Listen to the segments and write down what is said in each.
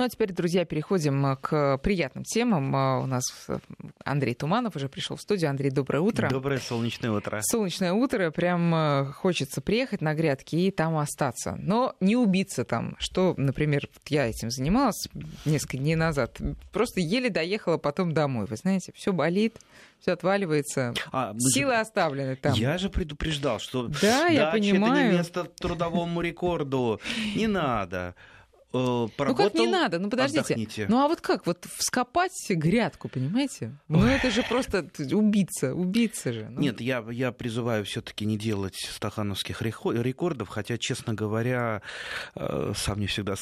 Ну а теперь, друзья, переходим к приятным темам. У нас Андрей Туманов уже пришел в студию. Андрей, доброе утро. Доброе солнечное утро. Солнечное утро. Прям хочется приехать на грядки и там остаться. Но не убиться там. Что, например, я этим занималась несколько дней назад. Просто еле доехала потом домой. Вы знаете, все болит все отваливается. А, Силы же... оставлены там. Я же предупреждал, что да, я понимаю. это не место трудовому рекорду. Не надо. Э, ну как не надо? Ну подождите. Отдохните. Ну а вот как? Вот вскопать грядку, понимаете? Ну Ой. это же просто убийца, убийца же. Ну. Нет, я, я призываю все таки не делать стахановских рекордов, хотя, честно говоря, э, сам не всегда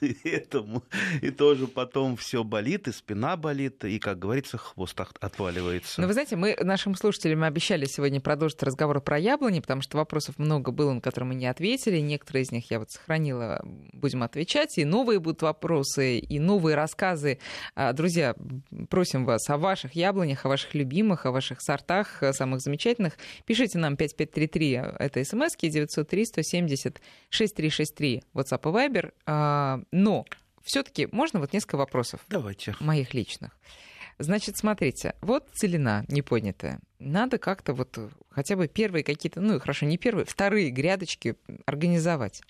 этому. И тоже потом все болит, и спина болит, и, как говорится, хвост отваливается. Ну вы знаете, мы нашим слушателям обещали сегодня продолжить разговор про яблони, потому что вопросов много было, на которые мы не ответили. Некоторые из них я вот сохранила, будем будем отвечать, и новые будут вопросы, и новые рассказы. А, друзья, просим вас о ваших яблонях, о ваших любимых, о ваших сортах, самых замечательных. Пишите нам 5533, это смс 903 170 6363, WhatsApp и Viber. А, но все-таки можно вот несколько вопросов? Давайте. Моих личных. Значит, смотрите, вот целина непонятая. Надо как-то вот хотя бы первые какие-то, ну хорошо, не первые, вторые грядочки организовать.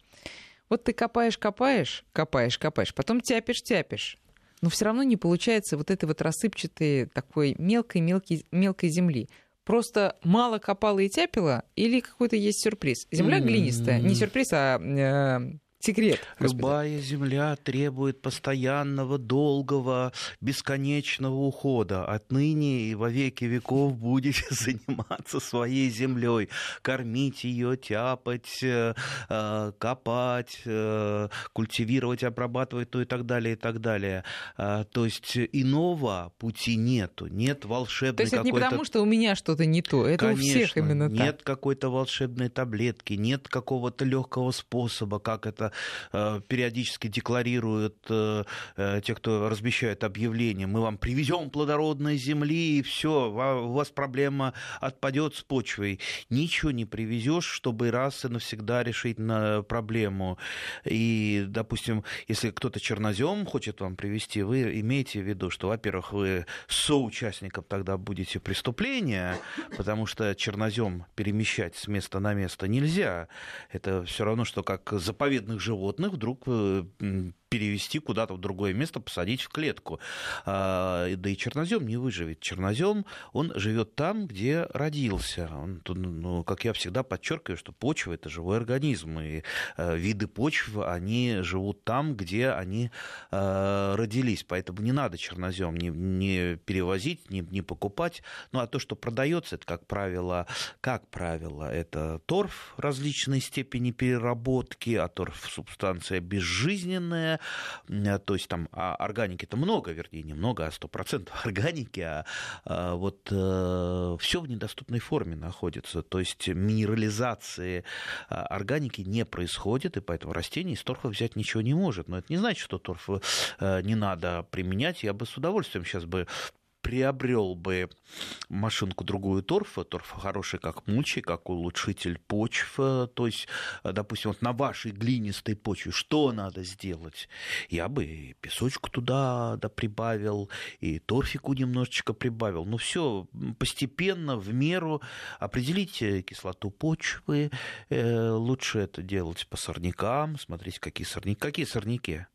Вот ты копаешь, копаешь, копаешь, копаешь, потом тяпишь, тяпишь. Но все равно не получается вот этой вот рассыпчатой такой мелкой-мелкой мелкой земли. Просто мало копала и тяпила или какой-то есть сюрприз? Земля глинистая, не сюрприз, а э, секрет. Господи. Любая земля требует постоянного, долгого, бесконечного ухода. Отныне и во веки веков будете заниматься своей землей, кормить ее, тяпать, э, э, копать, э, культивировать, обрабатывать, то и так далее, и так далее. То есть иного пути нету, нет волшебной То есть это не потому, что у меня что-то не то, это Конечно, у всех именно так. Нет какой-то волшебной таблетки, нет какого-то легкого способа, как это Э, периодически декларируют э, э, те, кто размещает объявления, мы вам привезем плодородной земли, и все, у вас проблема отпадет с почвой. Ничего не привезешь, чтобы раз и навсегда решить на проблему. И, допустим, если кто-то чернозем хочет вам привести, вы имеете в виду, что, во-первых, вы соучастником тогда будете преступления, потому что чернозем перемещать с места на место нельзя. Это все равно, что как заповедных животных вдруг э, перевести куда-то в другое место, посадить в клетку. А, да и чернозем не выживет. Чернозем, он живет там, где родился. Он, ну, как я всегда подчеркиваю, что почва это живой организм. И э, виды почв, они живут там, где они э, родились. Поэтому не надо чернозем не, не перевозить, не, не покупать. Ну а то, что продается, это, как правило, как правило, это торф различной степени переработки, а торф субстанция безжизненная, Э, то есть там а органики-то много, вернее, не много, а 100% органики, а, а вот э, все в недоступной форме находится, то есть минерализации а, органики не происходит, и поэтому растение из торфа взять ничего не может. Но это не значит, что торф э, не надо применять. Я бы с удовольствием сейчас бы приобрел бы машинку другую торфа, торф хороший как мульчи, как улучшитель почв, то есть, допустим, вот на вашей глинистой почве что надо сделать? Я бы песочку туда да, прибавил, и торфику немножечко прибавил. Ну, все постепенно, в меру определить кислоту почвы. Э, лучше это делать по сорнякам, смотреть, какие сорняки. Какие сорняки?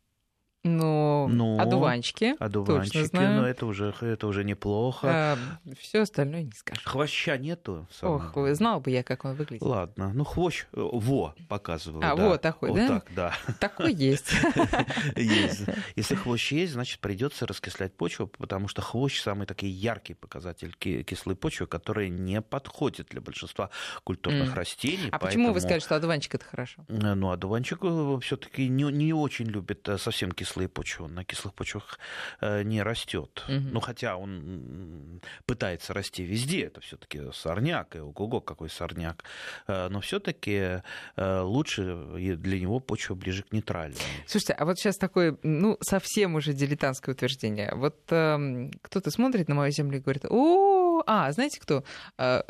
Ну, ну одуванчики. Одуванчики, точно знаю. но это уже, это уже неплохо. А, все остальное не скажу. Хвоща нету? Ох, знал бы я, как он выглядит. Ладно, ну хвощ, э, во, показываю. А, да. вот такой, вот да? так, да. Такой есть. Есть. Если хвощ есть, значит, придется раскислять почву, потому что хвощ самый такой яркий показатель кислой почвы, который не подходит для большинства культурных растений. А почему вы сказали, что одуванчик это хорошо? Э, ну, одуванчик э, все-таки не, не очень любит совсем кислую кислые почвы, он на кислых почвах э, не растет. Угу. Ну, хотя он пытается расти везде, это все-таки сорняк, и ого-го, какой сорняк. Э, но все-таки э, лучше для него почва ближе к нейтральной. Слушайте, а вот сейчас такое, ну, совсем уже дилетантское утверждение. Вот э, кто-то смотрит на мою землю и говорит, о, а, знаете кто?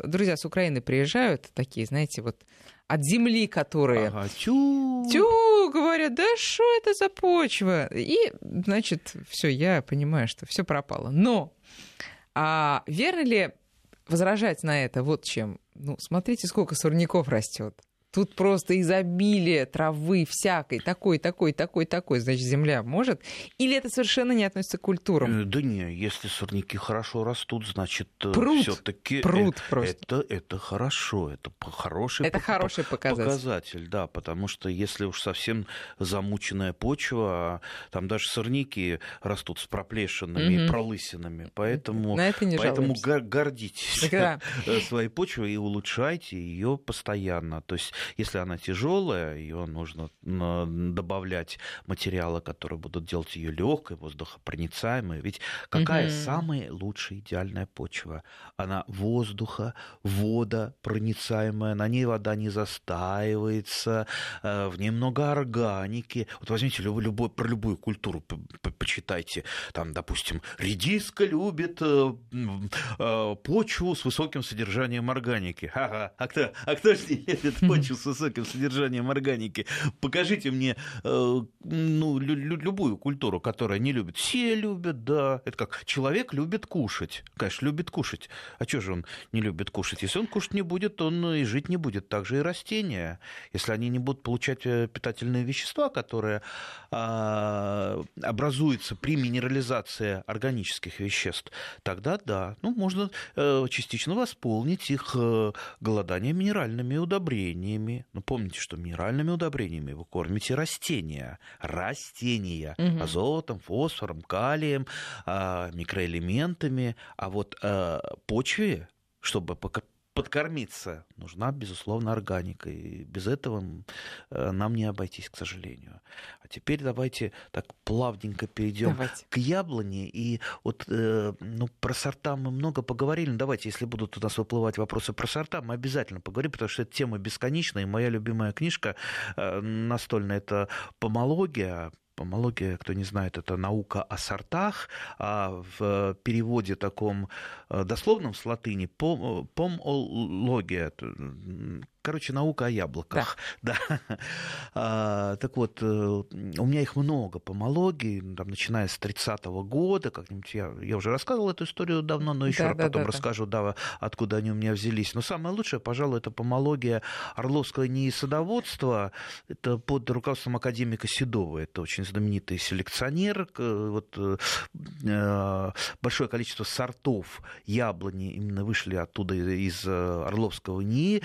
Друзья с Украины приезжают, такие, знаете, вот от земли, которые... Ага, тю. Тю, говорят, да что это за почва? И, значит, все, я понимаю, что все пропало. Но а верно ли возражать на это вот чем? Ну, смотрите, сколько сорняков растет. Тут просто изобилие травы всякой, такой, такой, такой, такой. Значит, земля может? Или это совершенно не относится к культурам? Э, да не, если сорняки хорошо растут, значит, э, пруд, все-таки пруд это, это, это хорошо, это хороший, это хороший показатель. показатель. Да, потому что если уж совсем замученная почва, а там даже сорняки растут с проплешинами угу. и пролысинами, поэтому, На это не поэтому гордитесь да. своей почвой и улучшайте ее постоянно. То есть если она тяжелая, ее нужно добавлять материалы, которые будут делать ее легкой, воздухопроницаемой. Ведь какая угу. самая лучшая идеальная почва? Она воздуха, водопроницаемая, на ней вода не застаивается, э, в ней много органики. Вот возьмите любой, про любую культуру почитайте. Там, допустим, редиска любит э, э, почву с высоким содержанием органики. Ага. А кто, а кто же не любит почву с высоким содержанием органики. Покажите мне э, ну, лю- любую культуру, которая не любит. Все любят, да. Это как человек любит кушать. Конечно, любит кушать. А что же он не любит кушать? Если он кушать не будет, он и жить не будет. Так же и растения. Если они не будут получать э, питательные вещества, которые а, образуются при минерализации органических веществ, тогда да, ну, можно э, частично восполнить их голодание минеральными удобрениями удобрениями. Ну, помните, что минеральными удобрениями вы кормите растения. Растения. Угу. Азотом, фосфором, калием, а, микроэлементами. А вот а, почве, чтобы подкормиться, нужна, безусловно, органика. И без этого э, нам не обойтись, к сожалению. А теперь давайте так плавненько перейдем давайте. к яблоне. И вот э, ну, про сорта мы много поговорили. Ну, давайте, если будут у нас выплывать вопросы про сорта, мы обязательно поговорим, потому что эта тема бесконечная. И моя любимая книжка э, настольная – это «Помология», Помология, кто не знает, это наука о сортах, а в переводе таком э, дословном с латыни пом, помология, Короче, наука о яблоках. Да. да. А, так вот, э, у меня их много помологий, там, начиная с 30-го года, как-нибудь я, я уже рассказывал эту историю давно, но еще да, раз да, потом да, расскажу, да. да, откуда они у меня взялись. Но самое лучшее, пожалуй, это помология Орловского НИИ садоводства. Это под руководством академика Седова. Это очень знаменитый селекционер. Вот, э, большое количество сортов яблони именно вышли оттуда из э, Орловского НИИ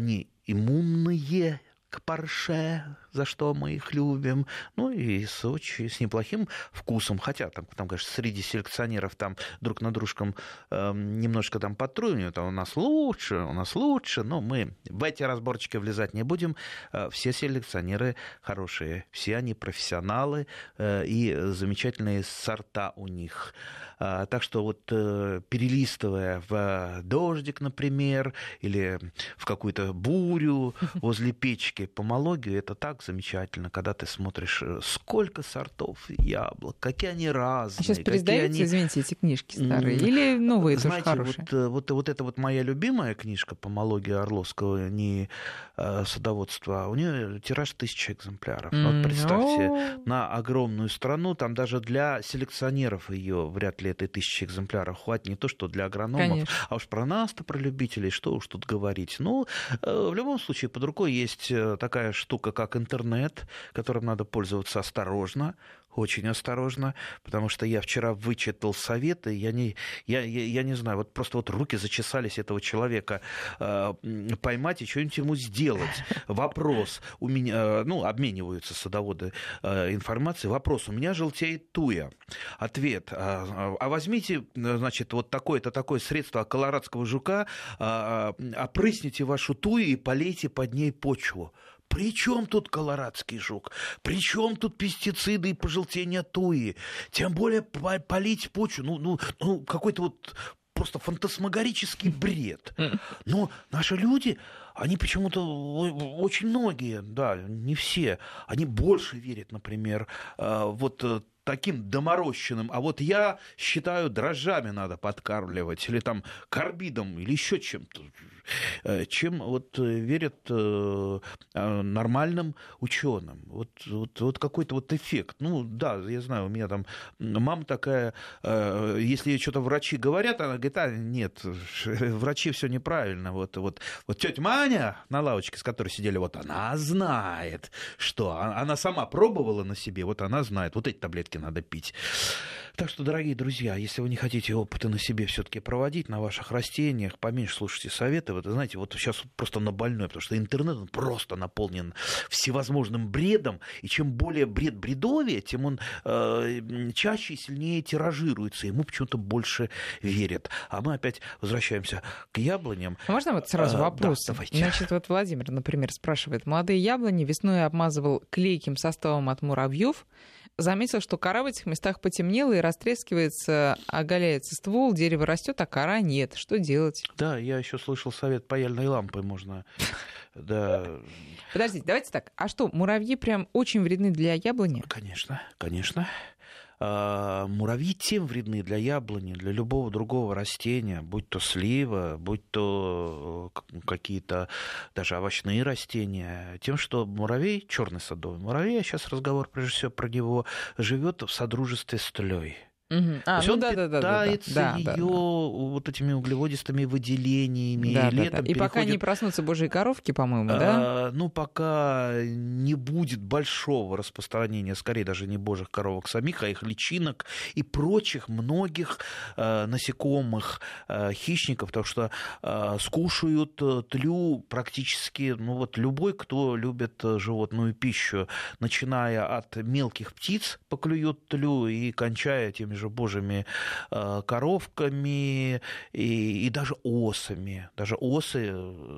они иммунные к парше, за что мы их любим, ну и с очень с неплохим вкусом, хотя там, там конечно, среди селекционеров там друг на дружком э, немножко там подтрунивают, а у нас лучше, у нас лучше, но мы в эти разборчики влезать не будем, э, все селекционеры хорошие, все они профессионалы э, и замечательные сорта у них. Э, так что вот э, перелистывая в дождик, например, или в какую-то бурю возле печки помологию, это так замечательно, когда ты смотришь, э, сколько сортов яблок, какие они разные. А сейчас пересдаете, они... извините, эти книжки старые, или новые Знаете, тоже хорошие? Вот, э, вот, вот это вот моя любимая книжка «Помология Орловского не э, садоводства», у нее тираж тысячи экземпляров. Mm. Вот представьте, на огромную страну, там даже для селекционеров ее вряд ли этой тысячи экземпляров хватит, не то что для агрономов, Конечно. а уж про нас-то, про любителей, что уж тут говорить. Ну, в любом случае, под рукой есть такая штука, как интернет, которым надо пользоваться осторожно, очень осторожно, потому что я вчера вычитал советы, я не, я, я, я не знаю, вот просто вот руки зачесались этого человека э, поймать и что-нибудь ему сделать. Вопрос у меня, ну, обмениваются садоводы э, информацией. Вопрос, у меня желтеет туя. Ответ, а, а возьмите, значит, вот такое-то такое средство колорадского жука, а, опрысните вашу тую и полейте под ней почву. При чем тут колорадский жук? При чем тут пестициды и пожелтение туи? Тем более полить почву. Ну, ну, ну какой-то вот просто фантасмагорический бред. Но наши люди, они почему-то очень многие, да, не все, они больше верят, например, э, вот э, таким доморощенным, а вот я считаю, дрожжами надо подкармливать, или там карбидом, или еще чем-то, э, чем вот верят нормальным ученым. Вот, вот, вот какой-то вот эффект. Ну, да, я знаю, у меня там мама такая, если что-то врачи говорят, она говорит, а, нет, врачи все неправильно. Вот, вот, вот тетя Маня на лавочке, с которой сидели, вот она знает, что а, она сама пробовала на себе, вот она знает, вот эти таблетки надо пить. Так что, дорогие друзья, если вы не хотите опыты на себе все-таки проводить, на ваших растениях, поменьше слушайте советы. Вот, знаете, вот сейчас просто на больной, потому что интернет просто наполнен всевозможным бредом, и чем более бред бредовее, тем он э, чаще и сильнее тиражируется, ему почему-то больше верят. А мы опять возвращаемся к яблоням. А можно вот сразу а, вопрос? Да, давайте. Значит, вот Владимир, например, спрашивает, молодые яблони весной обмазывал клейким составом от муравьев, заметил, что кора в этих местах потемнела и растрескивается, оголяется ствол, дерево растет, а кора нет. Что делать? Да, я еще слышал совет паяльной лампой можно. Да. Подождите, давайте так. А что, муравьи прям очень вредны для яблони? Конечно, конечно. А, муравьи тем вредны для яблони, для любого другого растения, будь то слива, будь то э, какие-то даже овощные растения, тем, что муравей, черный садовый муравей, а сейчас разговор прежде всего про него, живет в содружестве с тлей. Угу. А, ну, он да, питается да, да, ее да, да. вот этими углеводистыми выделениями. Да, и, да, летом да. и переходит... пока не проснутся божьи коровки, по-моему, да? А, ну, пока не будет большого распространения, скорее даже не божьих коровок самих, а их личинок и прочих многих а, насекомых, а, хищников, потому что а, скушают э, тлю практически, ну вот любой, кто любит э, животную пищу, начиная от мелких птиц, поклюют тлю и кончая теми же божьими э, коровками и, и даже осами. Даже осы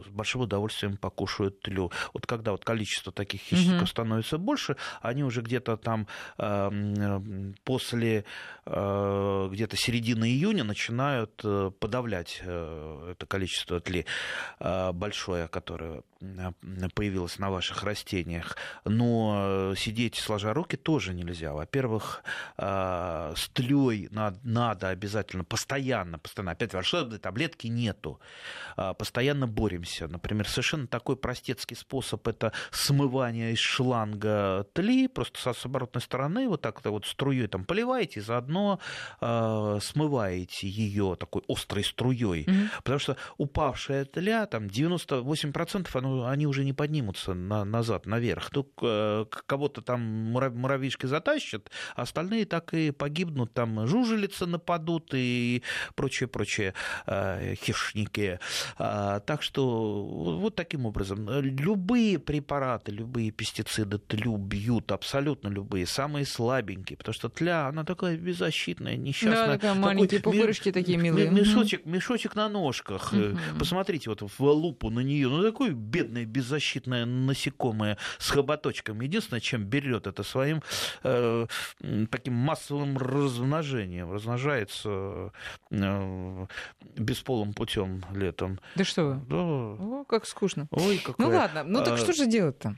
с большим удовольствием покушают тлю. Вот когда вот количество таких хищников угу. становится больше, они уже где-то там эм, после э, где-то середины июня начинают э, подавлять это количество тли большое, которое появилось на ваших растениях. Но сидеть сложа руки тоже нельзя. Во-первых, с тлю землей надо, надо обязательно, постоянно, постоянно, опять волшебной таблетки нету, а, постоянно боремся. Например, совершенно такой простецкий способ это смывание из шланга тли, просто с оборотной стороны вот так вот струей там поливаете, заодно э, смываете ее такой острой струей, mm-hmm. потому что упавшая тля, там 98% оно, они уже не поднимутся на, назад, наверх. Ну, кого-то там муравьишки затащат, а остальные так и погибнут там жужелица нападут и прочее-прочее э, хищники. А, так что вот таким образом. Любые препараты, любые пестициды тлю бьют, абсолютно любые, самые слабенькие, потому что тля, она такая беззащитная, несчастная. Да, такая маленькие пупырышки ми- такие милые. Мешочек, мешочек на ножках. Угу. Посмотрите вот в лупу на нее, ну такое бедное беззащитное насекомое с хоботочком. Единственное, чем берет это своим э, таким массовым размножением размножается э, бесполым путем летом. Да что вы? Да. О, как скучно. Ой, какая... Ну ладно, ну так а... что же делать-то?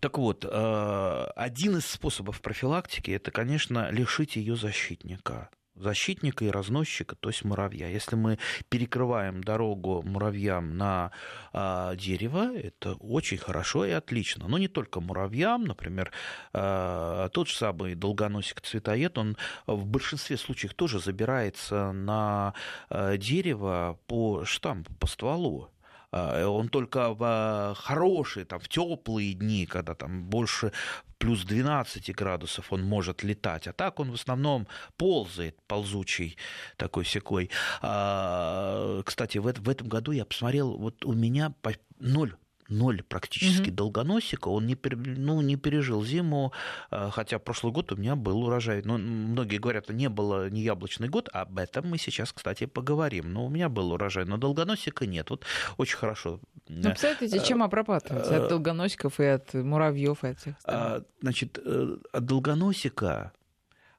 Так вот, э, один из способов профилактики это, конечно, лишить ее защитника защитника и разносчика, то есть муравья. Если мы перекрываем дорогу муравьям на а, дерево, это очень хорошо и отлично. Но не только муравьям, например, а, тот же самый долгоносик цветоед, он в большинстве случаев тоже забирается на а, дерево по штампу, по стволу. А, он только в хорошие, там, в теплые дни, когда там больше плюс 12 градусов он может летать, а так он в основном ползает, ползучий такой секой. А, кстати, в этом году я посмотрел, вот у меня ноль ноль практически угу. долгоносика, он не, ну, не пережил зиму, а, хотя прошлый год у меня был урожай. Но многие говорят, не было не яблочный год, об этом мы сейчас, кстати, поговорим. Но у меня был урожай, но долгоносика нет. Вот очень хорошо. Ну, представляете, чем обрабатывать? От долгоносиков и от муравьев и от всех остальных? Значит, э, от долгоносика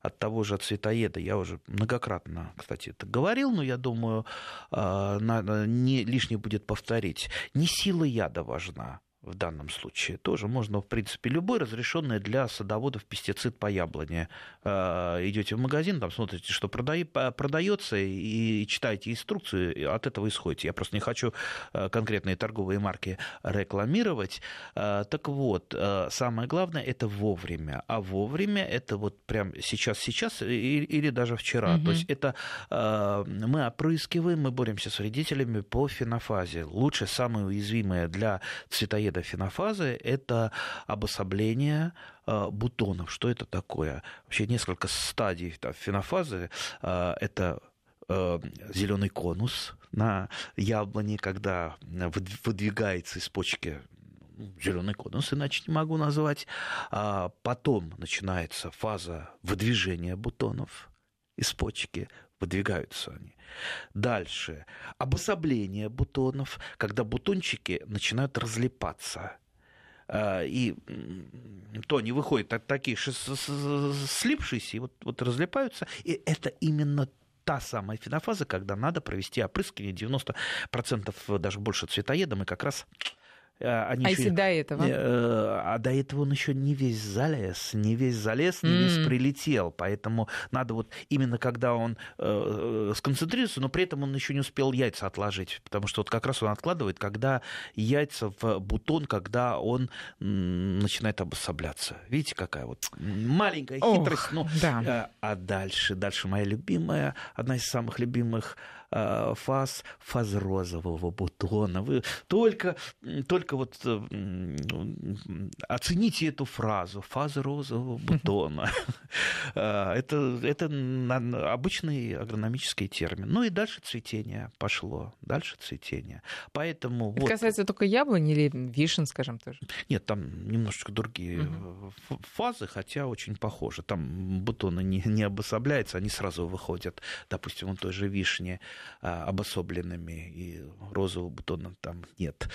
от того же цветоеда, я уже многократно, кстати, это говорил, но я думаю, а, не лишнее будет повторить. Не сила яда важна, в данном случае. Тоже можно, в принципе, любой разрешенный для садоводов пестицид по яблоне. Э, идете в магазин, там смотрите, что продается, и читаете инструкцию, от этого исходите. Я просто не хочу э, конкретные торговые марки рекламировать. Э, так вот, самое главное это вовремя. А вовремя это вот прям сейчас-сейчас или даже вчера. Угу. То есть это мы опрыскиваем, мы боремся с вредителями по фенофазе. Лучше самое уязвимое для цветоедов фенофазы – это обособление э, бутонов. Что это такое? Вообще несколько стадий фенофазы. Э, это э, зеленый конус на яблоне, когда выдвигается из почки ну, зеленый конус, иначе не могу назвать. А потом начинается фаза выдвижения бутонов из почки, выдвигаются они. Дальше. Обособление бутонов, когда бутончики начинают разлипаться. А, и то они выходят такие слипшиеся и вот, вот разлипаются. И это именно та самая фенофаза, когда надо провести опрыскивание 90% даже больше цветоедом, и как раз Э, они а еще... если до этого? Э, а до этого он еще не весь залез, не весь залез, не mm. весь прилетел. Поэтому надо вот именно когда он э, сконцентрируется, но при этом он еще не успел яйца отложить. Потому что вот как раз он откладывает, когда яйца в бутон, когда он начинает обособляться. Видите, какая вот маленькая хитрость. Ох, ну, да. А дальше, дальше моя любимая, одна из самых любимых Э, фаз, фаз розового бутона. Вы только, только вот э, оцените эту фразу, фаза розового бутона. Э, это, это обычный агрономический термин. Ну и дальше цветение пошло, дальше цветение. Поэтому это вот... касается только яблони или вишен, скажем, тоже? Нет, там немножечко другие угу. фазы, хотя очень похожи. Там бутоны не, не обособляются, они сразу выходят, допустим, у той же вишни. А, обособленными, и розового бутона там нет.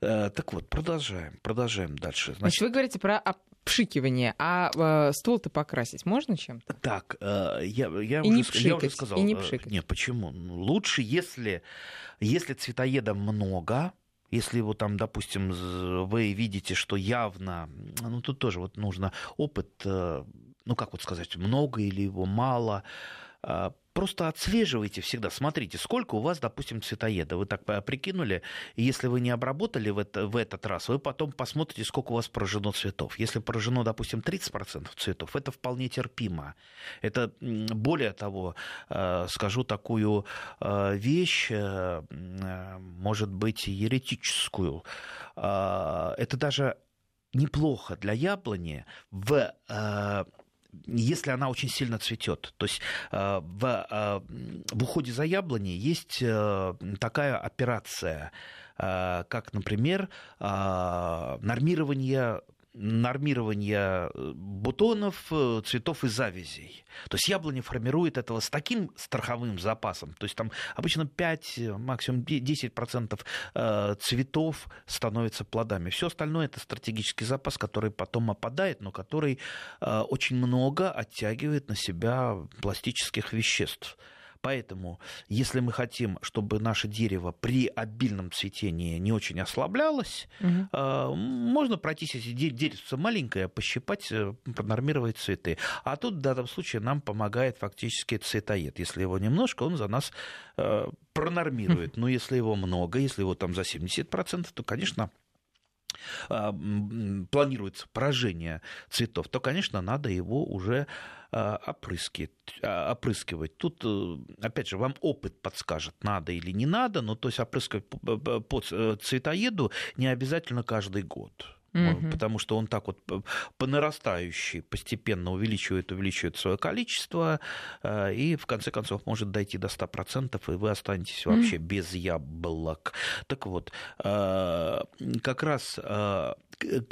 Э, так вот, продолжаем, продолжаем дальше. Значит, Значит вы говорите про обшикивание, а э, ствол-то покрасить можно чем-то? Так, э, я, я, и уже, не пшикать, я уже сказал. И не пшикать. Нет, почему? Ну, лучше, если, если цветоеда много, если вот там, допустим, вы видите, что явно, ну тут тоже вот нужно опыт, ну как вот сказать, много или его мало, а, просто отслеживайте всегда, смотрите, сколько у вас, допустим, цветоеда. Вы так прикинули, и если вы не обработали в, это, в этот раз, вы потом посмотрите, сколько у вас поражено цветов. Если поражено, допустим, 30% цветов, это вполне терпимо. Это, более того, э, скажу такую э, вещь, э, может быть, еретическую. Это даже неплохо для яблони в если она очень сильно цветет. То есть э, в, э, в уходе за яблони есть э, такая операция, как, например, нормирование нормирования э, бутонов, э, цветов и завязей. То есть яблоня формирует этого с таким страховым запасом. То есть там обычно 5, максимум 10% э, цветов становятся плодами. Все остальное это стратегический запас, который потом опадает, но который очень много оттягивает на себя пластических веществ. Поэтому, если мы хотим, чтобы наше дерево при обильном цветении не очень ослаблялось, угу. можно пройтись, если деревце маленькое, пощипать, э, пронормировать цветы. А тут в данном случае нам помогает фактически цветоед. Если его немножко, он за нас э, пронормирует. Но если его много, если его там за 70%, то, конечно, а, планируется поражение цветов, то, конечно, надо его уже а, опрыскивать. А, опрыскивать. Тут, э, опять же, вам опыт подскажет, надо или не надо, но то есть опрыскивать по э, цветоеду не обязательно каждый год. Угу. Потому что он так вот по нарастающей постепенно увеличивает, увеличивает свое количество, э, и в конце концов может дойти до 100%, и вы останетесь вообще угу. без яблок. Так вот, как раз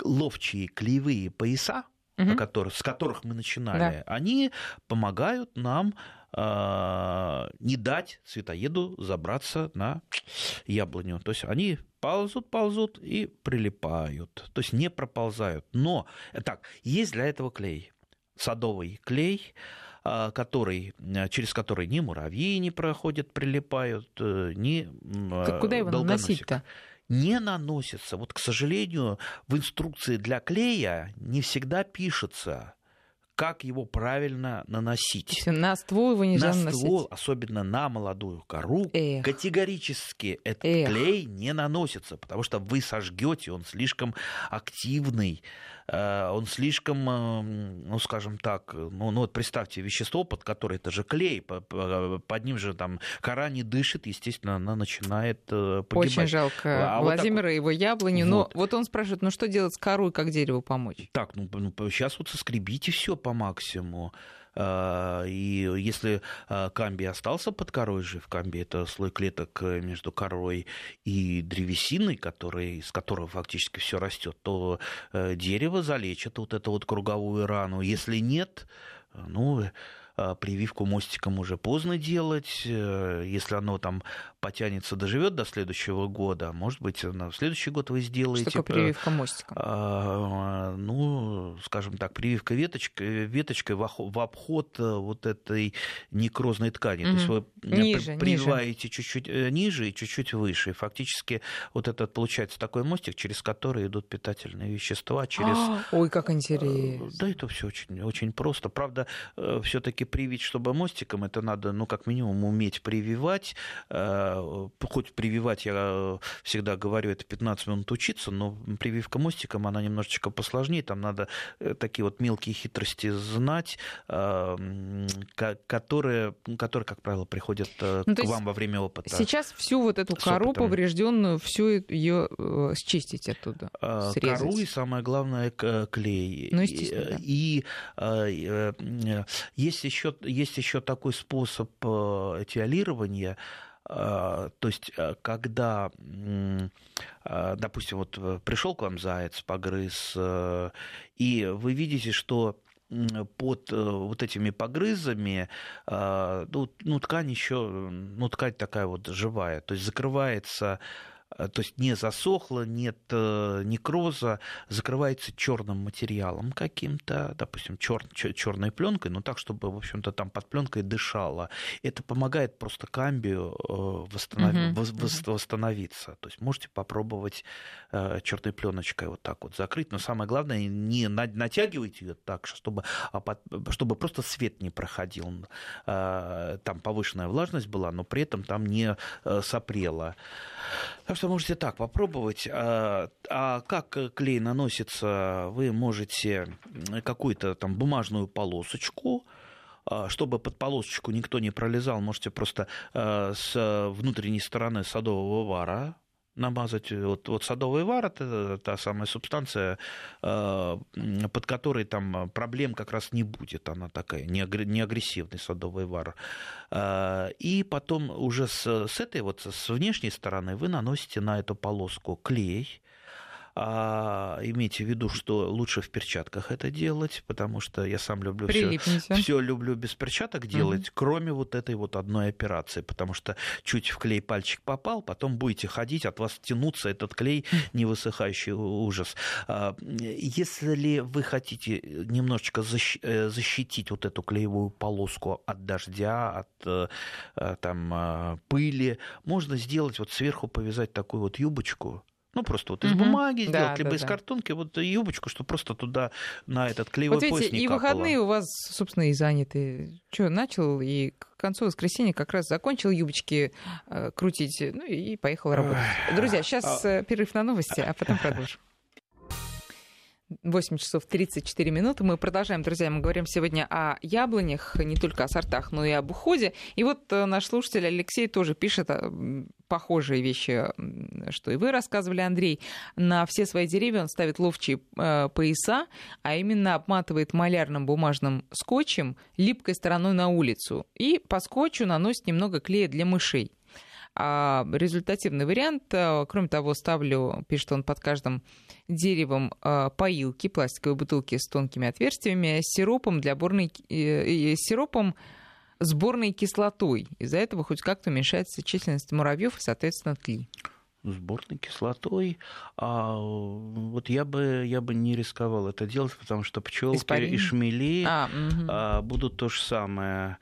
ловчие клеевые пояса, угу. которых, с которых мы начинали, да. они помогают нам не дать цветоеду забраться на яблоню. То есть они ползут, ползут и прилипают. То есть не проползают. Но, так, есть для этого клей. Садовый клей, а, который, через который ни муравьи не проходят, прилипают, э, ни Куда его наносить-то? Не наносится. Вот, к сожалению, в инструкции для клея не всегда пишется, как его правильно наносить. На ствол его нельзя на наносить. ствол, особенно на молодую кору, Эх. категорически этот Эх. клей не наносится, потому что вы сожгете, он слишком активный, э, он слишком, э, ну, скажем так, ну, ну вот представьте вещество, под которое это же клей, по- по- под ним же там кора не дышит, естественно, она начинает э, погибать. Очень жалко А вот так Владимира и его яблони. Но Вот. вот он спрашивает, ну что делать с корой, как дереву помочь? Так, ну, сейчас вот соскребите все по максимуму. А, И если а, камби остался под корой жив, камби это слой клеток э, между корой и древесиной, который, с которого фактически все растет, то э, дерево залечит вот эту вот круговую рану. Если нет, э, ну, прививку мостиком уже поздно делать. Э, Если оно там потянется, доживет до следующего года, может быть, на следующий год вы Что сделаете. такое э, прививка мостиком? ну, скажем так, прививка веточкой, веточкой в обход э, вот этой некрозной ткани. То есть вы э, Ниже, прививаете чуть-чуть э, ниже и чуть-чуть выше. И фактически вот этот получается такой мостик, через который идут питательные вещества, через... Ой, как Э, интересно. Да, это все очень, очень просто. Правда, все-таки привить, чтобы мостиком, это надо, ну, как минимум, уметь прививать. Э, Хоть прививать, я э, всегда говорю, это 15 минут учиться, но прививка мостиком, она немножечко посложнее. Там надо э, такие вот мелкие хитрости знать, э, м, ко- которые, которые как правило, приходят Ну, к вам во время опыта. Сейчас всю вот эту кору поврежденную, всю ее счистить оттуда. Срезать. кору и самое главное клей. Ну, естественно, да. И, и, э, есть еще есть еще такой способ э, этиолирования. а, То есть, э, когда, допустим, вот пришел к вам заяц, погрыз, э, и вы видите, что под э, вот этими погрызами ну, ну, ткань еще, ну, ткань такая вот живая, то есть закрывается э, то есть не засохло, нет э, некроза, закрывается черным материалом каким-то, допустим, черной пленкой, но так, чтобы, в общем-то, там под пленкой дышало. Это помогает просто камбию э, восстанов- мгм. вос- восстановиться. То есть можете попробовать черной пленочкой вот так вот закрыть, но самое главное, не на- натягивайте ее так, чтобы, а под- чтобы просто свет не проходил. Э, Там повышенная влажность была, но при этом там не э, сопрело. Так что можете так попробовать. А, а как клей наносится, вы можете какую-то там бумажную полосочку, а, чтобы под полосочку никто не пролезал, можете просто а, с внутренней стороны садового вара намазать. Вот, вот садовый вар это та самая субстанция, а, под которой там проблем как раз не будет. Она такая, не агр- не агрессивный садовый вар. И потом уже с, с этой вот, с внешней стороны вы наносите на эту полоску клей. А, имейте в виду, что лучше в перчатках это делать, потому что я сам люблю все, люблю без перчаток делать, Мгм. кроме вот этой вот одной операции, потому что чуть в клей пальчик попал, потом будете ходить, от вас тянуться этот клей, невысыхающий ужас. А, Если вы хотите немножечко защ- э, защитить вот эту клеевую полоску от дождя, от э, э, там э, пыли, можно сделать вот сверху повязать такую вот юбочку, ну, просто вот из Мгм. бумаги Да, сделать, либо да, из да. картонки, вот юбочку, что просто туда на этот клеевой Вот видите, пояс не и капало. выходные у вас, собственно, и заняты. Что, начал, и к концу воскресенья как раз закончил юбочки э, крутить, ну и поехал работать. Друзья, сейчас А перерыв на новости, а потом продолжим. 8 часов 34 минуты. Мы продолжаем, друзья. Мы говорим сегодня о яблонях, не только о сортах, но и об уходе. И вот э, наш слушатель Алексей тоже пишет э, похожие вещи, что и вы рассказывали, Андрей. На все свои деревья он ставит ловчие э, пояса, а именно обматывает малярным бумажным скотчем липкой стороной на улицу. И по скотчу наносит немного клея для мышей. А результативный вариант, э, кроме того, ставлю, пишет он под каждым деревом, э, поилки, пластиковые бутылки с тонкими отверстиями, сиропом для борной, сиропом с борной кислотой. Из-за этого хоть как-то уменьшается численность муравьев и, соответственно, тли. сборной кислотой. А вот я бы, я бы не рисковал это делать, потому что пчелки и шмели А, мгм. а, будут то же самое.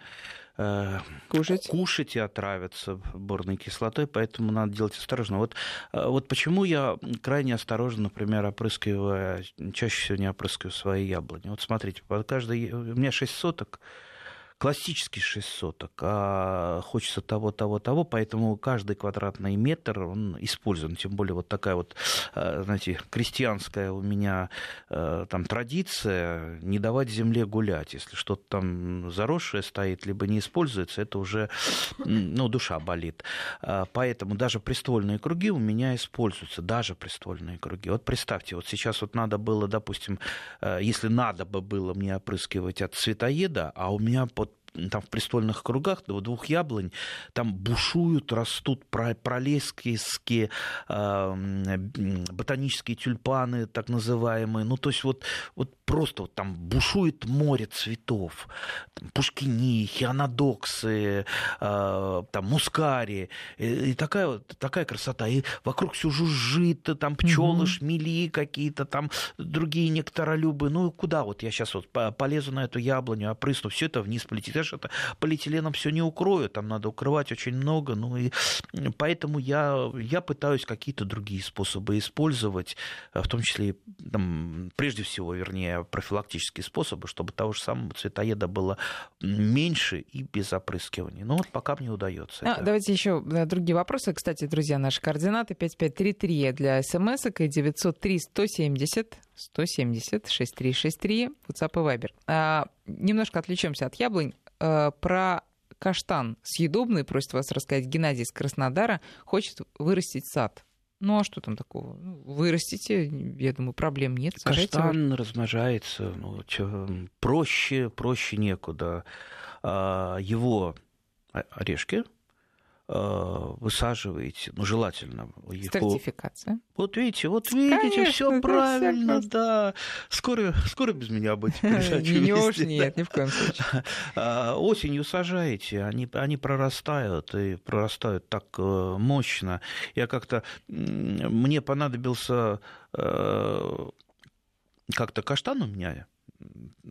Э, кушать. кушать и отравятся борной кислотой, поэтому надо делать осторожно. Вот, э, вот почему я крайне осторожно, например, опрыскиваю, чаще всего не опрыскиваю свои яблони. Вот смотрите, под каждой... у меня 6 соток, классический 6 соток, а хочется того, того, того, поэтому каждый квадратный метр он использован. Тем более вот такая вот, э, знаете, крестьянская у меня э, там традиция не давать земле гулять. Если что-то там заросшее стоит, либо не используется, это уже, ну, душа болит. А, поэтому даже приствольные круги у меня используются, даже приствольные круги. Вот представьте, вот сейчас вот надо было, допустим, э, если надо бы было мне опрыскивать от цветоеда, а у меня под там в престольных кругах двух яблонь, там бушуют, растут пролеские э, ботанические тюльпаны, так называемые. Ну, то есть вот, вот просто вот там бушует море цветов. Там, пушкини, хианодоксы, э, там мускари. И, и такая, вот, такая красота. И вокруг все жужжит, там пчелы, угу. шмели какие-то, там другие нектаролюбы. Ну, куда вот я сейчас вот полезу на эту яблоню, опрысну, все это вниз полетит конечно, это полиэтиленом все не укрою, там надо укрывать очень много, ну и поэтому я, я пытаюсь какие-то другие способы использовать, э, в том числе, там, прежде всего, вернее, профилактические способы, чтобы того же самого цветоеда было меньше и без опрыскивания. Но вот пока мне удается. А, давайте еще э, другие вопросы. Кстати, друзья, наши координаты 5533 для смс и 903 170 170 6363 WhatsApp и Viber. А, немножко отвлечемся от яблонь. Э, про каштан съедобный, просит вас рассказать Геннадий из Краснодара, хочет вырастить сад. Ну а что там такого? Ну, вырастите, я думаю, проблем нет. Каштан его. размножается, ну, чё, проще, проще некуда. А, его орешки высаживаете, ну, желательно. Сертификация. Вот видите, вот видите, все правильно, да. Скоро, скоро без меня будете передачу Не уж нет, ни в коем случае. А, осенью сажаете, они, они прорастают, и прорастают так э, мощно. Я как-то... Мне понадобился э, как-то каштан у меня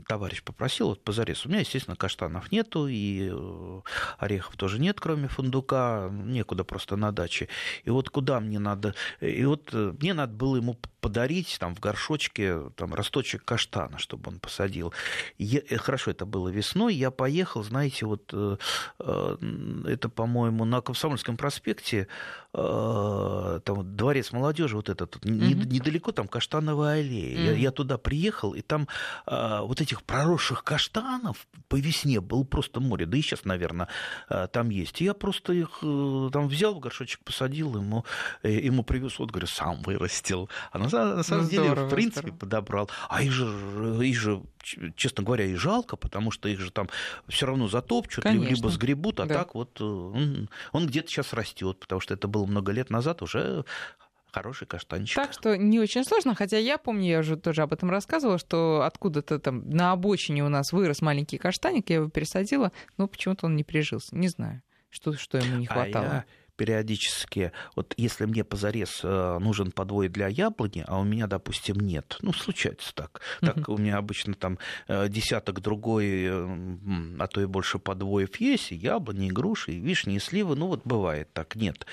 товарищ попросил, вот позарез. У меня, естественно, каштанов нету, и э, орехов тоже нет, кроме фундука, некуда просто на даче. И вот куда мне надо... И вот э, мне надо было ему подарить там в горшочке там, росточек каштана, чтобы он посадил. Я, э, хорошо, это было весной, я поехал, знаете, вот э, э, это, по-моему, на Комсомольском проспекте, э, там дворец молодежи, вот этот, mm-hmm. недалеко там каштановая аллея. Mm-hmm. Я, я туда приехал, и там э, вот этих проросших каштанов по весне было просто море, да и сейчас, наверное, э, там есть. И я просто их э, там взял в горшочек, посадил ему, э, ему привез, вот, говорю, сам вырастил. А на на самом ну, деле, здорово, в принципе, здорово. подобрал. А их же, их же, честно говоря, и жалко, потому что их же там все равно затопчут, Конечно. либо сгребут, а да. так вот э, он, он где-то сейчас растет, потому что это было много лет назад уже хороший каштанчик. Так что не очень сложно, хотя я помню, я уже тоже об этом рассказывала, что откуда-то там на обочине у нас вырос маленький каштаник, я его пересадила, но почему-то он не прижился, не знаю, что, что ему не хватало. А я периодически, вот если мне позарез э, нужен подвой для яблони, а у меня, допустим, нет, ну, случается так. Так uh-huh. у меня обычно там э, десяток другой, э, а то и больше подвоев есть, и яблони, и груши, и вишни, и сливы, ну, вот бывает так, нет.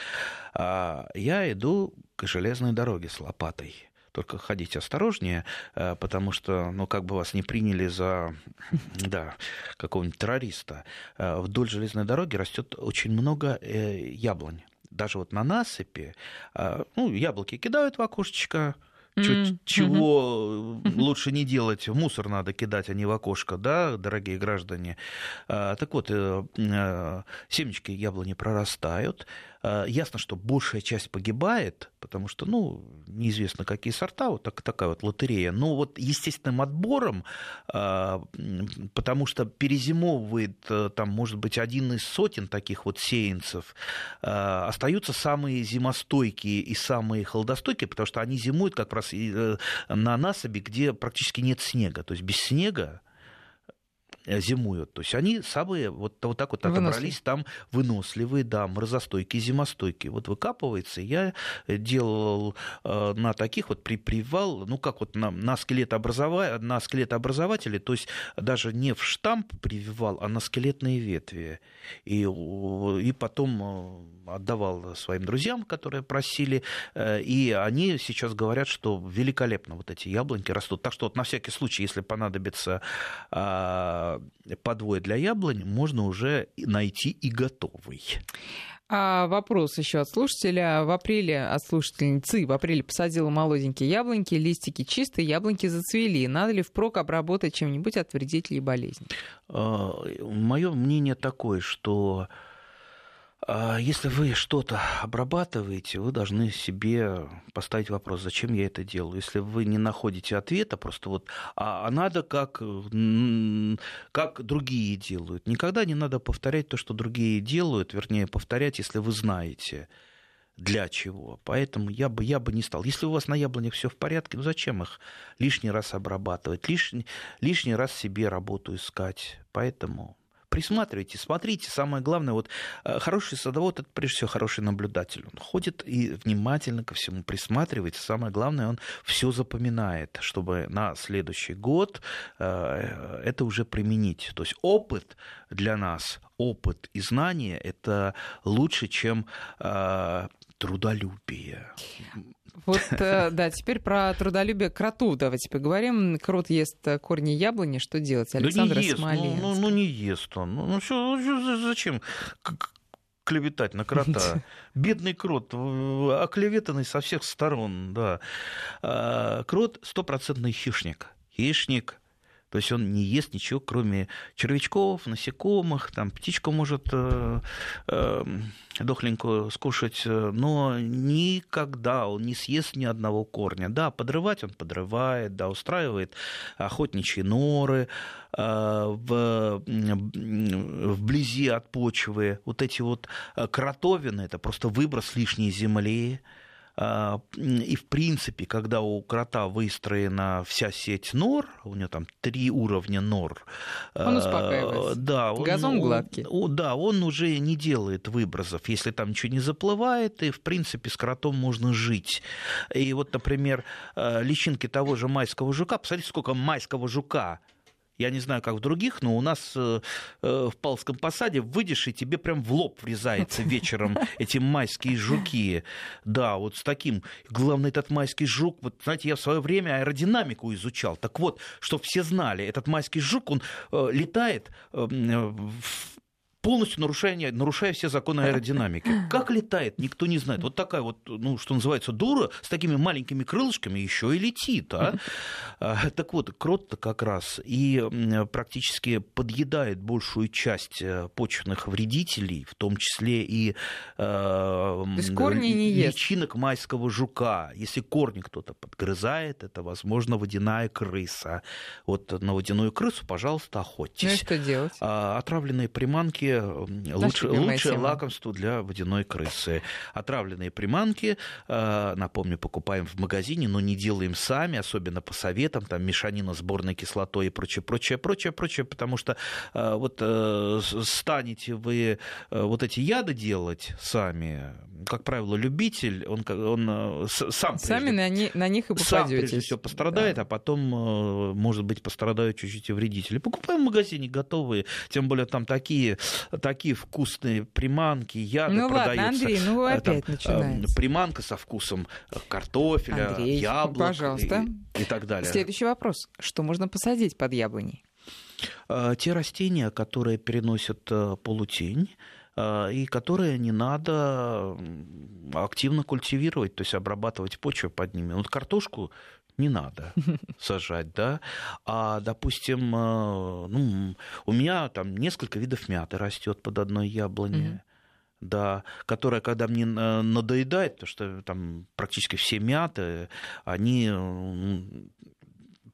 А я иду к железной дороге с лопатой только ходите осторожнее, потому что, ну, как бы вас не приняли за, да, какого-нибудь террориста. Вдоль железной дороги растет очень много яблонь даже вот на насыпи, ну, яблоки кидают в окошечко, Mm-hmm. Чего mm-hmm. лучше не делать, мусор надо кидать, а не в окошко, да, дорогие граждане. Так вот, э, э, семечки яблони прорастают, Э, ясно, что большая часть погибает, потому что, ну, неизвестно, какие сорта, вот так, такая вот лотерея. Но вот естественным отбором, э, потому что перезимовывает, э, там, может быть, один из сотен таких вот сеянцев, остаются самые зимостойкие и самые холодостойкие, потому что они зимуют как раз на насыпи, где практически нет снега. То есть без снега зимуют. То есть они самые вот, вот так вот отобрались там выносливые, да, морозостойкие, зимостойкие. Вот выкапывается. Я делал э, на таких вот при привал, ну как вот на, на, скелетообразова... на скелетообразователи, то есть даже не в штамп прививал, а на скелетные ветви. И, и потом э, отдавал своим друзьям, которые просили, э, и они сейчас говорят, что великолепно вот эти яблоньки растут. Так что вот на всякий случай, если понадобится а, подвой для яблонь, можно уже найти и готовый. А вопрос еще от слушателя. В апреле от слушательницы в апреле посадила молоденькие яблоньки, листики чистые, яблоньки зацвели. Надо ли впрок обработать чем-нибудь от вредителей и болезней? А, Мое мнение такое, что если вы что-то обрабатываете, вы должны себе поставить вопрос, зачем я это делаю. Если вы не находите ответа, просто вот, а, а надо как, как другие делают. Никогда не надо повторять то, что другие делают, вернее, повторять, если вы знаете для чего. Поэтому я бы, я бы не стал. Если у вас на яблонях все в порядке, ну зачем их лишний раз обрабатывать, лишний, лишний раз себе работу искать. Поэтому присматривайте, смотрите. Самое главное, вот э, хороший садовод это прежде всего хороший наблюдатель. Он ходит и внимательно ко всему присматривается. Самое главное, он все запоминает, чтобы на следующий год э, это уже применить. То есть опыт для нас, опыт и знания это лучше, чем э, трудолюбие. Вот, э, да, теперь про трудолюбие кроту давайте поговорим. Крот ест корни яблони, что делать? Александр да не ест, ну, ну, ну не ест он. Ну, ну что, ну, зачем? клеветать на крота. Бедный крот, оклеветанный со всех сторон, да. А, крот стопроцентный хищник. Хищник, то есть он не ест ничего, кроме червячков, насекомых, там птичку может э, э, дохленькую скушать, но никогда он не съест ни одного корня. Да, подрывать он подрывает, да, устраивает охотничьи норы э, в, вблизи от почвы. Вот эти вот э, кротовины, это просто выброс лишней земли. А, и, в принципе, когда у крота выстроена вся сеть нор, у него там три уровня нор. Он успокаивается. Да, он, Газон гладкий. Он, да, он уже не делает выбросов, если там ничего не заплывает, и, в принципе, с кротом можно жить. И вот, например, э, личинки того же майского жука, посмотрите, сколько майского жука я не знаю, как в других, но у нас э, э, в Палском посаде выйдешь, и тебе прям в лоб врезается вечером эти майские жуки. Да, вот с таким. Главное, этот майский жук, вот, знаете, я в свое время аэродинамику изучал. Так вот, чтобы все знали, этот майский жук, он э, летает в полностью нарушая, нарушая все законы аэродинамики. Как летает, никто не знает. Вот такая вот, ну, что называется, дура с такими маленькими крылышками еще и летит. А? а так вот, крот-то как раз и практически подъедает большую часть э, почвенных вредителей, в том числе и э, личинок майского жука. Если корни кто-то подгрызает, это, возможно, водяная крыса. Вот на водяную крысу, пожалуйста, охотьтесь. Ну и что делать? А, отравленные приманки лучше, лучшее лакомство для водяной крысы. Отравленные приманки, э, напомню, покупаем в магазине, но не делаем сами, особенно по советам, там мешанина с борной кислотой и прочее, прочее, прочее, прочее, потому что э, вот э, станете вы вот эти яды делать сами, как правило, любитель, он, он сам Сами прежде, на, не, на них и попадете. Сам прежде всего пострадает, да. а потом, может быть, пострадают чуть-чуть и вредители. Покупаем в магазине готовые, тем более там такие такие вкусные приманки, яды ну, продаются. Ладно, Андрей, ну вы опять Там, начинаете. Приманка со вкусом картофеля, Андрей, яблок пожалуйста. И, и так далее. Следующий вопрос. Что можно посадить под яблоней? А, те растения, которые переносят э, полутень, и которые не надо активно культивировать, то есть обрабатывать почву под ними. Вот картошку не надо сажать, да. А, допустим, э, ну, у меня там несколько видов мяты растет под одной яблоней. да, которая, когда мне э, надоедает, потому что там практически все мяты, они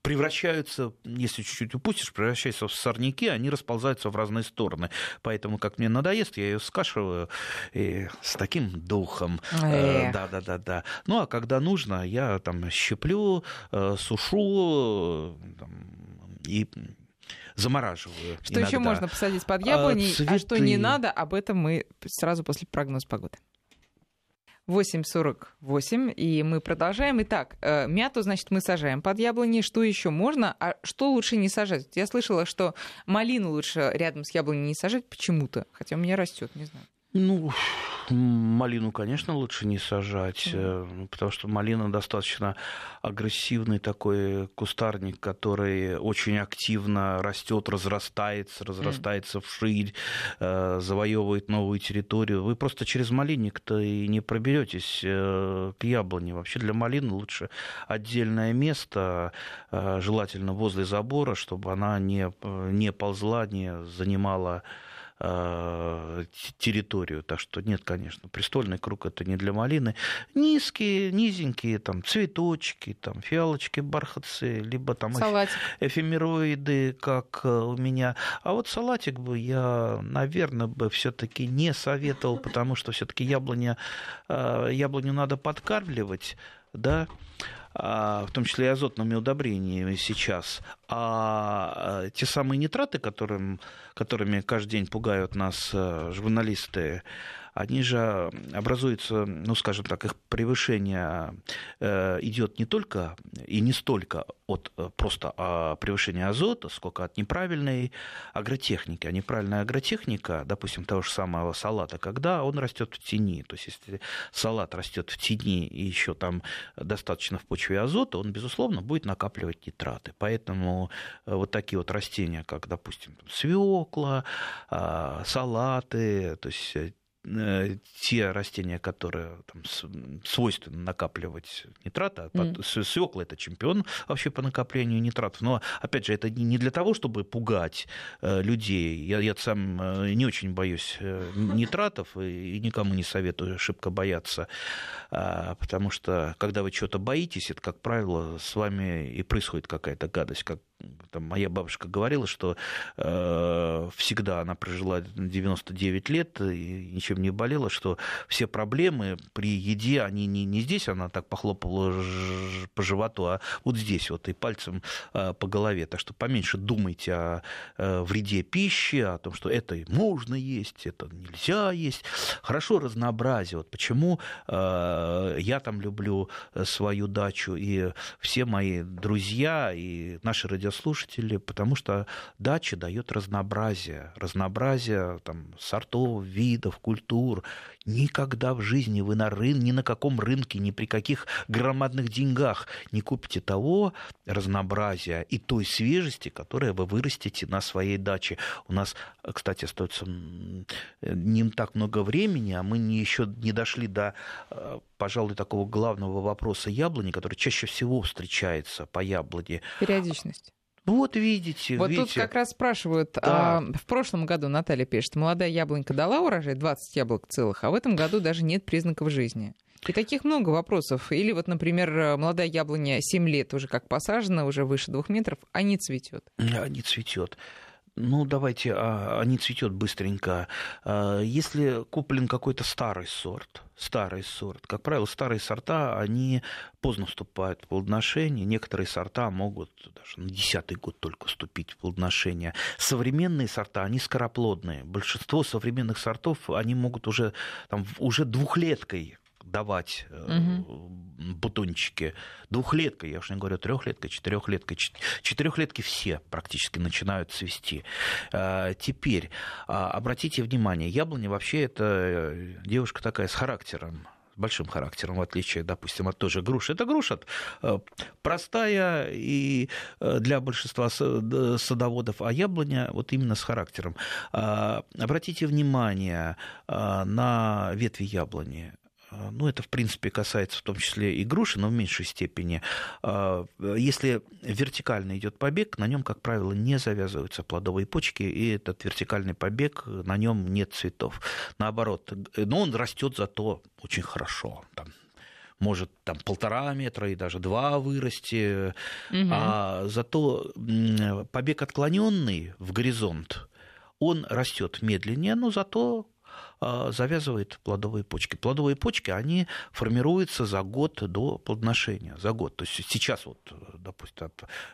превращаются, если чуть-чуть упустишь, превращаются в сорняки, они расползаются в разные стороны. Поэтому, как мне надоест, я ее скашиваю и с таким духом. Да-да-да-да. Ну, а когда нужно, я там щеплю, э, сушу там, и замораживаю. Что иногда. еще можно посадить под яблони, а, а что не надо, об этом мы сразу после прогноза погоды. 8.48, и мы продолжаем. Итак, э, мяту, значит, мы сажаем под яблони. Что еще можно, а что лучше не сажать? Я слышала, что малину лучше рядом с яблоней не сажать почему-то, хотя у меня растет, не знаю. Ну, малину, конечно, лучше не сажать, mm. потому что малина достаточно агрессивный такой кустарник, который очень активно растет, разрастается, разрастается mm. вширь, э, завоевывает новую территорию. Вы просто через малинник-то и не проберетесь э, к яблоне. Вообще для малины лучше отдельное место, желательно возле забора, чтобы она не, не ползла, не занимала территорию. Так что нет, конечно, престольный круг это не для малины. Низкие, низенькие там цветочки, там фиалочки, бархатцы, либо там салатик. эфемероиды, как э, у меня. А вот салатик бы я, наверное, бы все-таки не советовал, потому что все-таки яблоня, э, яблоню надо подкармливать, да, в том числе и азотными удобрениями сейчас, а те самые нитраты, которым, которыми каждый день пугают нас э, журналисты, они же образуются, ну, скажем так, их превышение э, идет не только и не столько от э, просто а, превышения азота, сколько от неправильной агротехники. А неправильная агротехника, допустим, того же самого салата, когда он растет в тени, то есть если салат растет в тени и еще там достаточно в почве азота, он, безусловно, будет накапливать нитраты. Поэтому э, вот такие вот растения, как, допустим, свекла, а, салаты, то есть те растения, которые там, свойственно накапливать нитраты, mm. свекла это чемпион вообще по накоплению нитратов. Но опять же, это не для того, чтобы пугать э, людей. Я, я сам э, не очень боюсь нитратов и никому не советую шибко бояться, а, потому что когда вы чего-то боитесь, это, как правило, с вами и происходит какая-то гадость, как там, моя бабушка говорила, что э, всегда она прожила 99 лет и ничем не болела, что все проблемы при еде, они не, не здесь, она так похлопала по животу, а вот здесь вот и пальцем э, по голове. Так что поменьше думайте о э, вреде пищи, о том, что это можно есть, это нельзя есть. Хорошо разнообразие. Вот почему э, я там люблю свою дачу, и все мои друзья, и наши радиослушатели радиослушатели, потому что дача дает разнообразие, разнообразие там, сортов, видов, культур. Никогда в жизни вы на рын, ни на каком рынке, ни при каких громадных деньгах не купите того разнообразия и той свежести, которое вы вырастите на своей даче. У нас, кстати, остается не так много времени, а мы еще не дошли до, э, пожалуй, такого главного вопроса яблони, который чаще всего встречается по яблоне. Периодичность. Вот видите. Вот видите. тут как раз спрашивают, да. а, в прошлом году Наталья пишет, молодая яблонька дала урожай 20 яблок целых, а в этом году даже нет признаков жизни. И таких много вопросов. Или вот, например, молодая яблоня 7 лет уже как посажена, уже выше двух метров, а не цветет. А не цветет. Ну, давайте, а, они цветет быстренько. А, если куплен какой-то старый сорт, старый сорт, как правило, старые сорта, они поздно вступают в плодоношение. Некоторые сорта могут даже на десятый год только вступить в плодоношение. Современные сорта, они скороплодные. Большинство современных сортов, они могут уже, там, уже двухлеткой давать угу. бутончики. Двухлетка, я уж не говорю трехлетка, четырехлетка. Четырехлетки все практически начинают цвести. А, теперь а, обратите внимание, яблоня вообще это э, девушка такая с характером большим характером, в отличие, допустим, от той же груши. Это груша э, простая и для большинства садоводов, а яблоня вот именно с характером. А, обратите внимание на ветви яблони. А, ну, это, в принципе, касается в том числе и груши, но в меньшей степени. А, если вертикально идет побег, на нем, как правило, не завязываются плодовые почки, и этот вертикальный побег, на нем нет цветов. Наоборот, но он растет зато очень хорошо. Там, может там полтора метра и даже два вырасти, угу. а зато побег отклоненный в горизонт, он растет медленнее, но зато завязывает плодовые почки. Плодовые почки, они формируются за год до плодоношения, за год. То есть сейчас вот, допустим,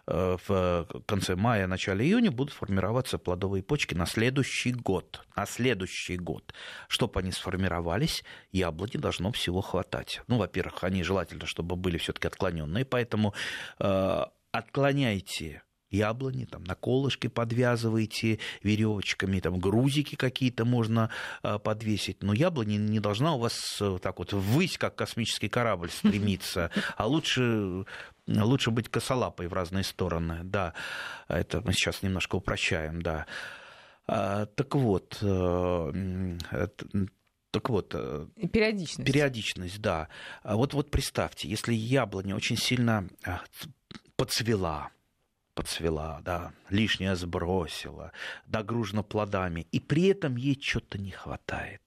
э, в конце мая, начале июня будут формироваться плодовые почки на следующий год. На следующий год. Чтобы они сформировались, яблони должно всего хватать. Ну, во-первых, они желательно, чтобы были все-таки отклоненные, поэтому э, отклоняйте яблони, там на колышки подвязываете веревочками, там грузики какие-то можно э, подвесить. Но яблони не должна у вас э, так вот ввысь, как космический корабль стремиться, а лучше лучше быть косолапой в разные стороны, да. Это мы сейчас немножко упрощаем, да. А, так вот, э, так вот, периодичность. Периодичность, да. А вот, вот представьте, если яблоня очень сильно подцвела, подцвела, да, лишнее сбросила, нагружена плодами, и при этом ей что-то не хватает.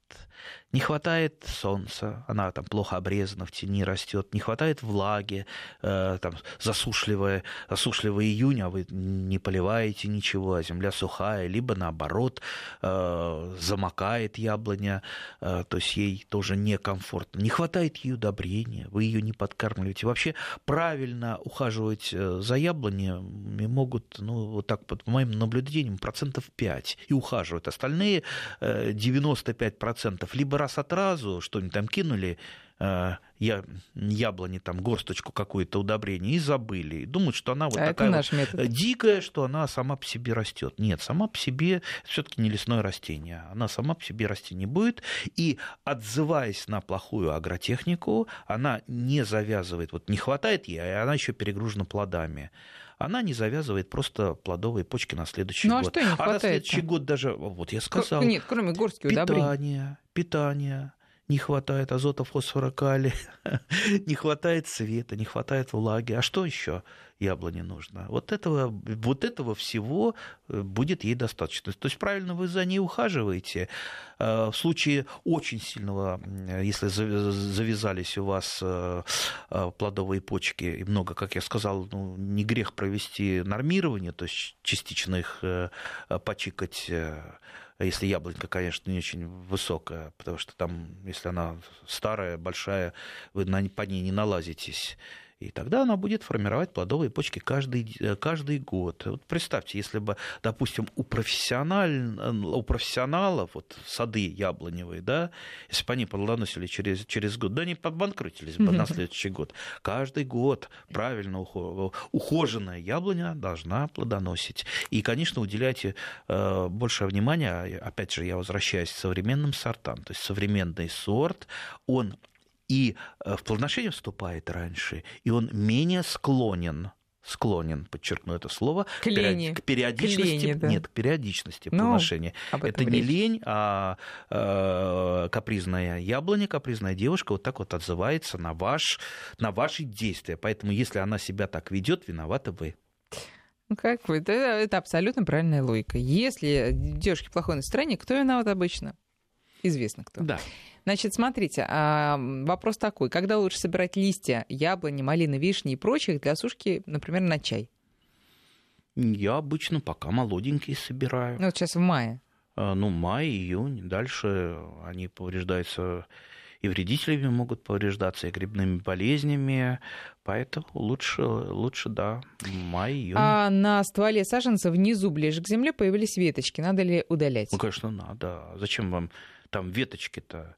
Не хватает солнца, она там плохо обрезана, в тени растет, не хватает влаги, э, там засушливая, засушливый июнь, а вы не поливаете ничего, а земля сухая, либо наоборот э, замокает яблоня, э, то есть ей тоже некомфортно. Не хватает ей удобрения, вы ее не подкармливаете. Вообще правильно ухаживать э, за яблонями могут, ну, вот так по моим наблюдениям, процентов 5 и ухаживают. Остальные 95% э, либо раз от разу что-нибудь там кинули, э, я, яблони, там, горсточку какое-то удобрение и забыли. И думают, что она вот а такая вот дикая, что она сама по себе растет. Нет, сама по себе все-таки не лесное растение. Она сама по себе расти не будет. И отзываясь на плохую агротехнику, она не завязывает, вот не хватает ей, а она еще перегружена плодами она не завязывает просто плодовые почки на следующий ну, год. А, что не а на следующий год даже, вот я сказал, Нет, кроме горстки удобрений. Питание, питание, не хватает азота, фосфора, калия, не хватает света, не хватает влаги. А что еще яблоне нужно? Вот этого, вот этого всего э, будет ей достаточно. То есть правильно вы за ней ухаживаете. Э, в случае очень сильного, если завязались у вас э, плодовые почки и много, как я сказал, ну, не грех провести нормирование, то есть частично их почикать если яблонька, конечно, не очень высокая, потому что там, если она старая, большая, вы по ней не налазитесь. И тогда она будет формировать плодовые почки каждый, э, каждый год. Вот представьте, если бы, допустим, у, профессиональ, у профессионалов вот, сады яблоневые, да, если бы они плодоносили через, через год, да они подбанкротились бы на следующий год. Каждый год правильно ухоженная яблоня должна плодоносить. И, конечно, уделяйте э, больше внимания, опять же, я возвращаюсь к современным сортам. То есть современный сорт, он и э, в плодоношение вступает раньше, и он менее склонен склонен, подчеркну это слово, к, лени. к периодичности, к лени, да. нет, к периодичности ну, плодоношения. Это не речь. лень, а э, капризная яблоня, капризная девушка вот так вот отзывается на, ваш, на ваши действия. Поэтому, если она себя так ведет, виноваты вы. Ну как вы? Это, это абсолютно правильная логика. Если девушке плохое настроение, кто виноват обычно? Известно кто. Да. Значит, смотрите, а, вопрос такой. Когда лучше собирать листья яблони, малины, вишни и прочих для сушки, например, на чай? Я обычно пока молоденькие собираю. Ну, вот сейчас в мае. А, ну, май, июнь. Дальше они повреждаются и вредителями могут повреждаться, и грибными болезнями. Поэтому лучше, лучше да, май, июнь. А на стволе саженца внизу, ближе к земле, появились веточки. Надо ли удалять? Ну, конечно, надо. Зачем вам там веточки-то?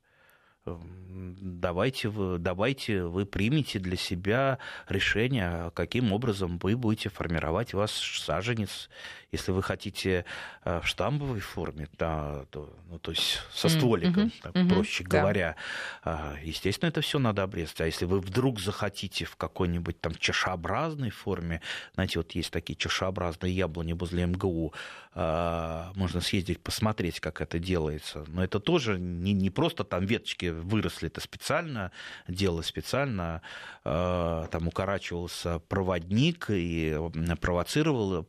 Давайте вы, давайте вы примете для себя решение, каким образом вы будете формировать ваш саженец. Если вы хотите э, в штамбовой форме, да, то, ну, то есть со стволиком, mm-hmm. так, mm-hmm. проще да. говоря, а, естественно, это все надо обрезать. А если вы вдруг захотите в какой-нибудь там чашеобразной форме, знаете, вот есть такие чашеобразные яблони возле МГУ, а, можно съездить посмотреть, как это делается. Но это тоже не, не просто там веточки выросли, это специально дело, специально а, там укорачивался проводник и провоцировал,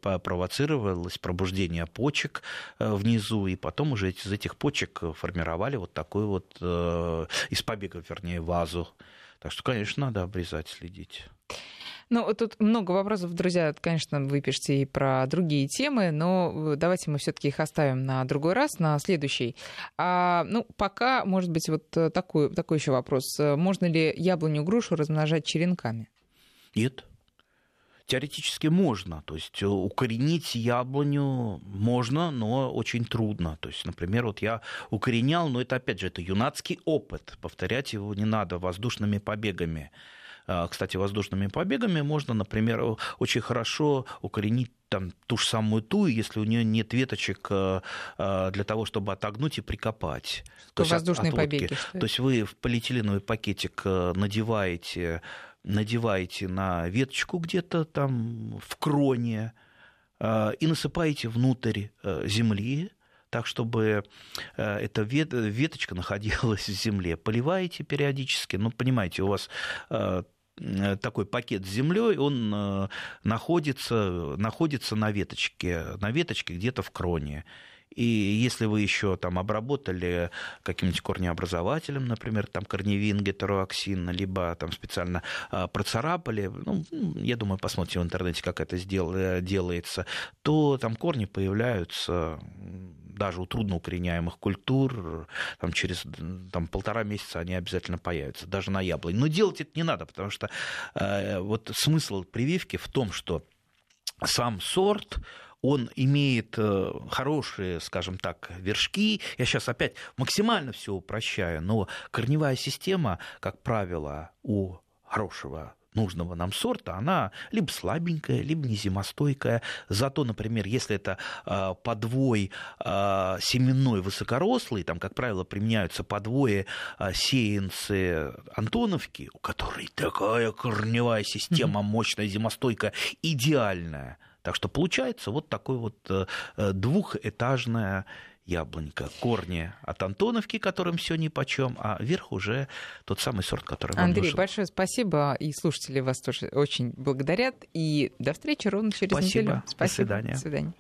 провоцировалось пробуждение почек э, внизу, и потом уже из этих почек формировали вот такую вот, э, из побегов, вернее, вазу Так что, конечно, надо обрезать, следить. Ну, тут много вопросов, друзья, конечно, вы пишете и про другие темы, но давайте мы все-таки их оставим на другой раз, на следующий. А, ну, пока, может быть, вот такой, такой еще вопрос. Можно ли яблоню грушу размножать черенками? Нет. Теоретически можно, то есть укоренить яблоню можно, но очень трудно. То есть, например, вот я укоренял, но это опять же это юнацкий опыт, повторять его не надо воздушными побегами. А, кстати, воздушными побегами можно, например, очень хорошо укоренить там ту же самую ту, если у нее нет веточек э, э, для того, чтобы отогнуть и прикопать. Что То воздушные побеги. Что То есть вы в полиэтиленовый пакетик э, надеваете, надеваете на веточку где-то там в кроне и насыпаете внутрь земли, так, чтобы эта веточка находилась в земле. Поливаете периодически, ну, понимаете, у вас Э, такой пакет с землей, он э, находится, находится на веточке, на веточке где-то в кроне. И если вы еще там обработали каким-нибудь корнеобразователем, например, там корневин, гетероаксин, либо там специально э, процарапали, ну, я думаю, посмотрите в интернете, как это делается, то там корни появляются даже у трудноукореняемых культур там, через там, полтора месяца они обязательно появятся, даже на яблоне. Но делать это не надо, потому что э, вот смысл прививки в том, что сам сорт, он имеет э, хорошие, скажем так, вершки. Я сейчас опять максимально все упрощаю, но корневая система, как правило, у хорошего нужного нам сорта, она либо слабенькая, либо не зимостойкая. Зато, например, если это э, подвой э, семенной высокорослый, там, как правило, применяются подвои э, сеянцы Антоновки, у которой такая корневая система мощная, зимостойкая, идеальная. Так что получается вот такой вот э, двухэтажная яблонька, корни от Антоновки, которым все ни по чем, а верх уже тот самый сорт, который вам Андрей, нужен. большое спасибо, и слушатели вас тоже очень благодарят, и до встречи ровно через спасибо. неделю. Спасибо. До свидания. До свидания.